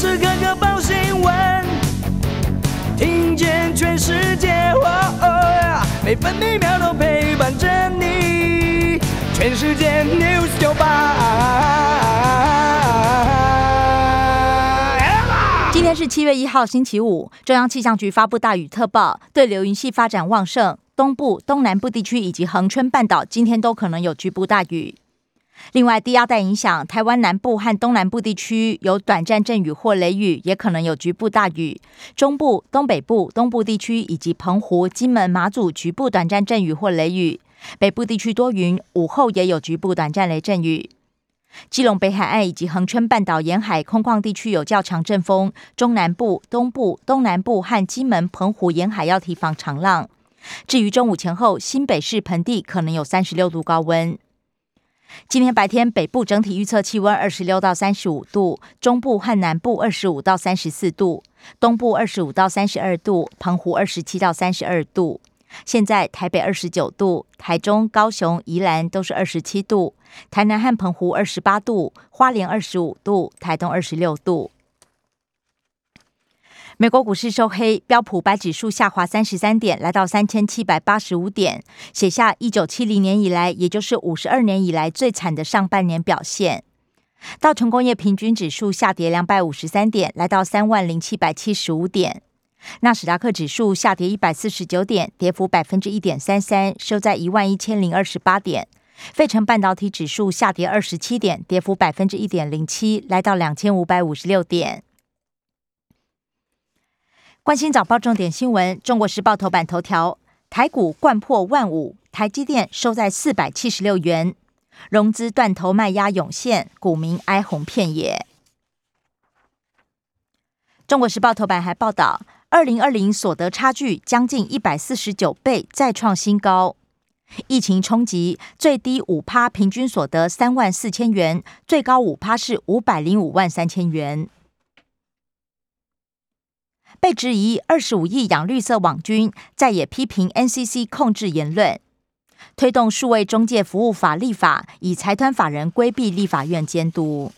时刻刻报新闻，听见全世界，每分每秒都陪伴着你。全世界 news 九八。今天是七月一号，星期五。中央气象局发布大雨特报，对流云系发展旺盛，东部、东南部地区以及恒春半岛今天都可能有局部大雨。另外，低压带影响台湾南部和东南部地区有短暂阵雨或雷雨，也可能有局部大雨。中部、东北部、东部地区以及澎湖、金门、马祖局部短暂阵雨或雷雨。北部地区多云，午后也有局部短暂雷阵雨。基隆北海岸以及恒春半岛沿海空旷地区有较强阵风，中南部、东部、东南部和金门、澎湖沿海要提防长浪。至于中午前后，新北市盆地可能有三十六度高温。今天白天，北部整体预测气温二十六到三十五度，中部和南部二十五到三十四度，东部二十五到三十二度，澎湖二十七到三十二度。现在台北二十九度，台中、高雄、宜兰都是二十七度，台南和澎湖二十八度，花莲二十五度，台东二十六度。美国股市收黑，标普白指数下滑三十三点，来到三千七百八十五点，写下一九七零年以来，也就是五十二年以来最惨的上半年表现。道琼工业平均指数下跌两百五十三点，来到三万零七百七十五点。纳斯达克指数下跌一百四十九点，跌幅百分之一点三三，收在一万一千零二十八点。费城半导体指数下跌二十七点，跌幅百分之一点零七，来到两千五百五十六点。关心早报重点新闻，《中国时报》头版头条：台股冠破万五，台积电收在四百七十六元，融资断头卖压涌现，股民哀鸿遍野。《中国时报》头版还报道，二零二零所得差距将近一百四十九倍，再创新高。疫情冲击，最低五趴平均所得三万四千元，最高五趴是五百零五万三千元。被质疑二十五亿养绿色网军，再也批评 NCC 控制言论，推动数位中介服务法立法，以财团法人规避立法院监督。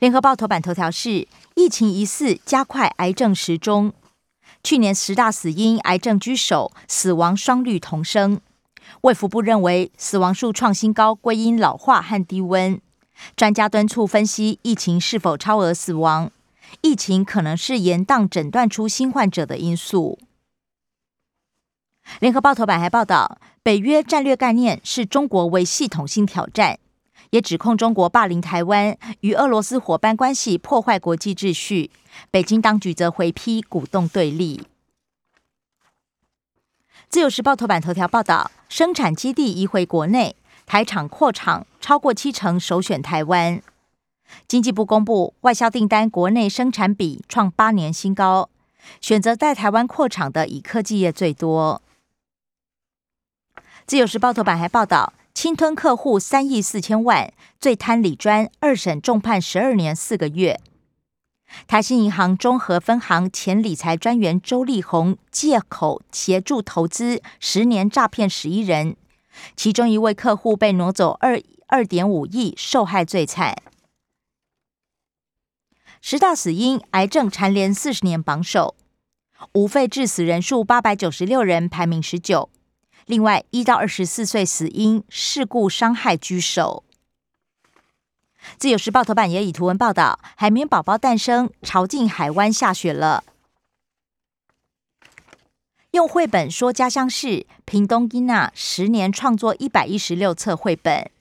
联合报头版头条是疫情疑似加快癌症时钟，去年十大死因癌症居首，死亡双率同升。卫福部认为死亡数创新高归因老化和低温，专家敦促分析疫情是否超额死亡。疫情可能是延宕诊断出新患者的因素。联合报头版还报道，北约战略概念是中国为系统性挑战，也指控中国霸凌台湾，与俄罗斯伙伴关系破坏国际秩序。北京当局则回批，鼓动对立。自由时报头版头条报道，生产基地移回国内，台厂扩厂超过七成首选台湾。经济部公布外销订单，国内生产比创八年新高，选择在台湾扩厂的以科技业最多。自由时报头版还报道，侵吞客户三亿四千万，最贪理专二审重判十二年四个月。台新银行中和分行前理财专员周立宏借口协助投资十年诈骗十一人，其中一位客户被挪走二二点五亿，受害最惨。十大死因，癌症蝉联四十年榜首，无肺致死人数八百九十六人，排名十九。另外，一到二十四岁死因事故伤害居首。自由时报头版也以图文报道：海绵宝宝诞生，潮境海湾下雪了。用绘本说家乡事，屏东伊娜十年创作一百一十六册绘本，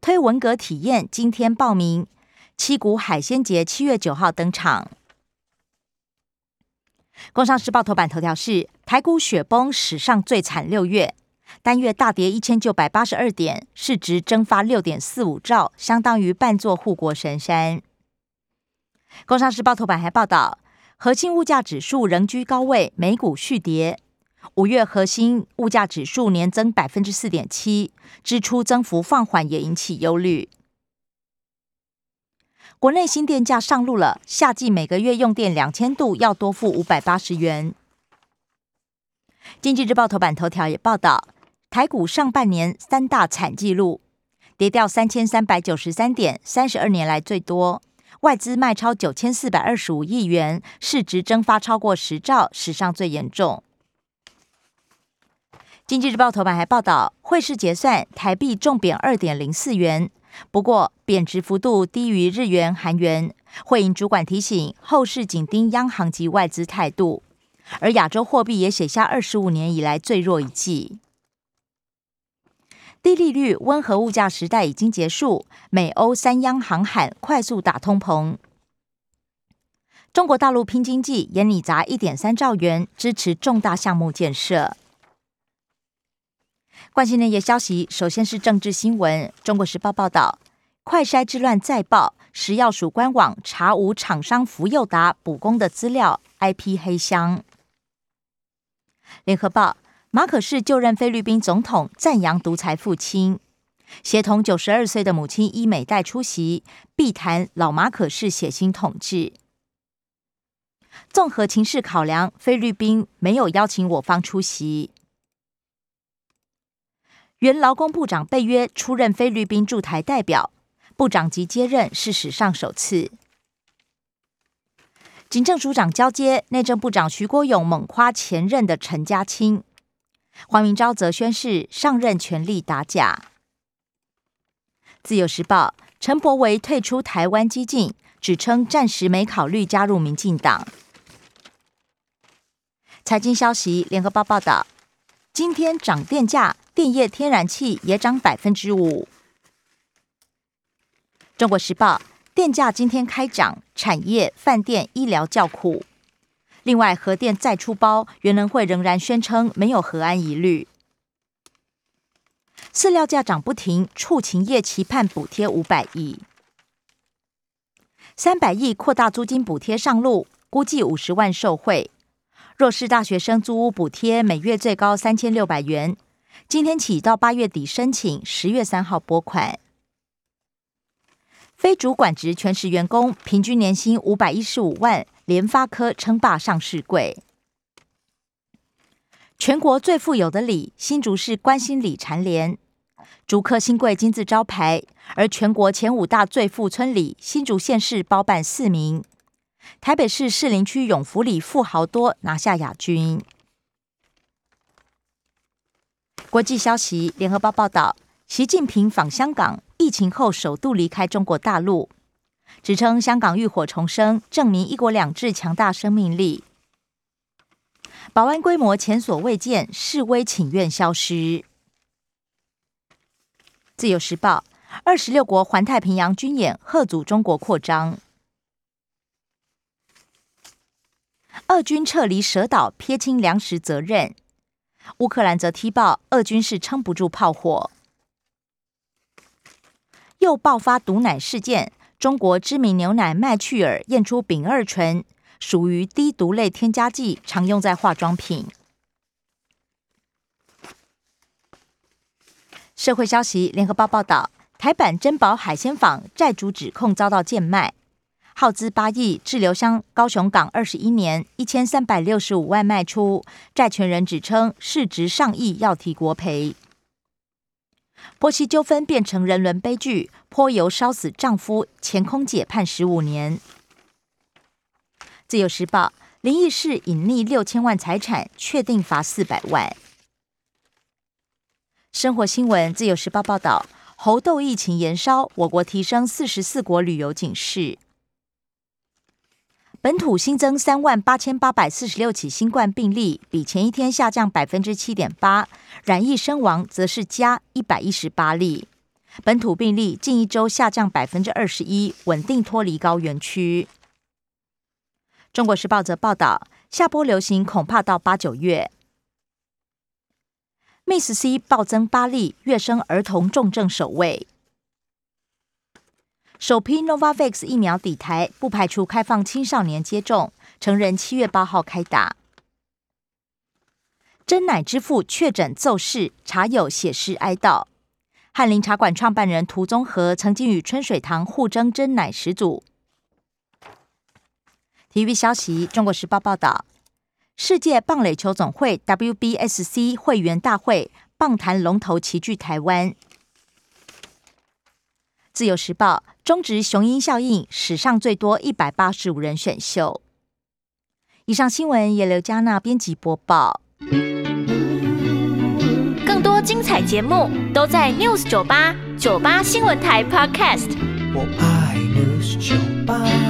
推文革体验，今天报名。七股海鲜节七月九号登场。工商时报头版头条是台股雪崩史上最惨六月，单月大跌一千九百八十二点，市值蒸发六点四五兆，相当于半座护国神山。工商时报头版还报道，核心物价指数仍居高位，美股续跌。五月核心物价指数年增百分之四点七，支出增幅放缓也引起忧虑。国内新电价上路了，夏季每个月用电两千度要多付五百八十元。经济日报头版头条也报道，台股上半年三大惨纪录，跌掉三千三百九十三点，三十二年来最多。外资卖超九千四百二十五亿元，市值蒸发超过十兆，史上最严重。经济日报头版还报道，汇市结算，台币重贬二点零四元，不过贬值幅度低于日元、韩元。汇银主管提醒，后市紧盯央行及外资态度。而亚洲货币也写下二十五年以来最弱一季。低利率、温和物价时代已经结束，美欧三央行喊快速打通膨。中国大陆拼经济，眼里砸一点三兆元支持重大项目建设。关心内页消息，首先是政治新闻。中国时报报道，快筛之乱再爆，食药署官网查无厂商福佑达补工的资料，IP 黑箱。联合报，马可仕就任菲律宾总统，赞扬独裁父亲，协同九十二岁的母亲伊美代出席，必谈老马可仕血腥统治。综合情势考量，菲律宾没有邀请我方出席。原劳工部长被约出任菲律宾驻台代表，部长级接任是史上首次。警政署长交接，内政部长徐国勇猛夸前任的陈家清，黄明昭则宣誓上任全力打假。自由时报陈柏维退出台湾激进，只称暂时没考虑加入民进党。财经消息，联合报报道，今天涨电价。电业天然气也涨百分之五。中国时报电价今天开涨，产业、饭店、医疗叫苦。另外，核电再出包，原能会仍然宣称没有核安疑虑。饲料价涨不停，畜禽业期盼补贴五百亿，三百亿扩大租金补贴上路，估计五十万受惠。若是大学生租屋补贴，每月最高三千六百元。今天起到八月底申请，十月三号拨款。非主管职全时员工平均年薪五百一十五万，联发科称霸上市柜。全国最富有的里，新竹市关心里蝉联竹科新贵金字招牌，而全国前五大最富村里，新竹县市包办四名，台北市士林区永福里富豪多拿下亚军。国际消息：联合报报道，习近平访香港，疫情后首度离开中国大陆，指称香港浴火重生，证明一国两制强大生命力。保安规模前所未见，示威请愿消失。自由时报：二十六国环太平洋军演，贺阻中国扩张。俄军撤离蛇岛，撇清粮食责任。乌克兰则踢爆，俄军是撑不住炮火。又爆发毒奶事件，中国知名牛奶麦趣尔验出丙二醇，属于低毒类添加剂，常用在化妆品。社会消息，联合报报道，台版珍宝海鲜坊债主指控遭到贱卖。耗资八亿，滞留香高雄港二十一年，一千三百六十五万卖出，债权人指称市值上亿，要提国赔。婆媳纠纷变成人伦悲剧，泼油烧死丈夫，前空姐判十五年。自由时报林义士隐匿六千万财产，确定罚四百万。生活新闻，自由时报报道，猴痘疫情延烧，我国提升四十四国旅游警示。本土新增三万八千八百四十六起新冠病例，比前一天下降百分之七点八。染疫身亡则是加一百一十八例。本土病例近一周下降百分之二十一，稳定脱离高原区。中国时报则报道，下波流行恐怕到八九月。Miss C 暴增八例，跃升儿童重症首位。首批 Novavax 疫苗抵台，不排除开放青少年接种。成人七月八号开打。真奶之父确诊奏事，茶友写诗哀悼。翰林茶馆创办人涂宗和曾经与春水堂互争真奶始祖。体育消息：中国时报报道，世界棒垒球总会 WBSC 会员大会棒坛龙头齐聚台湾。自由时报中职雄鹰效应，史上最多一百八十五人选秀。以上新闻由刘嘉娜编辑播报。更多精彩节目都在 News 九八九八新闻台 Podcast。我爱 News 酒吧。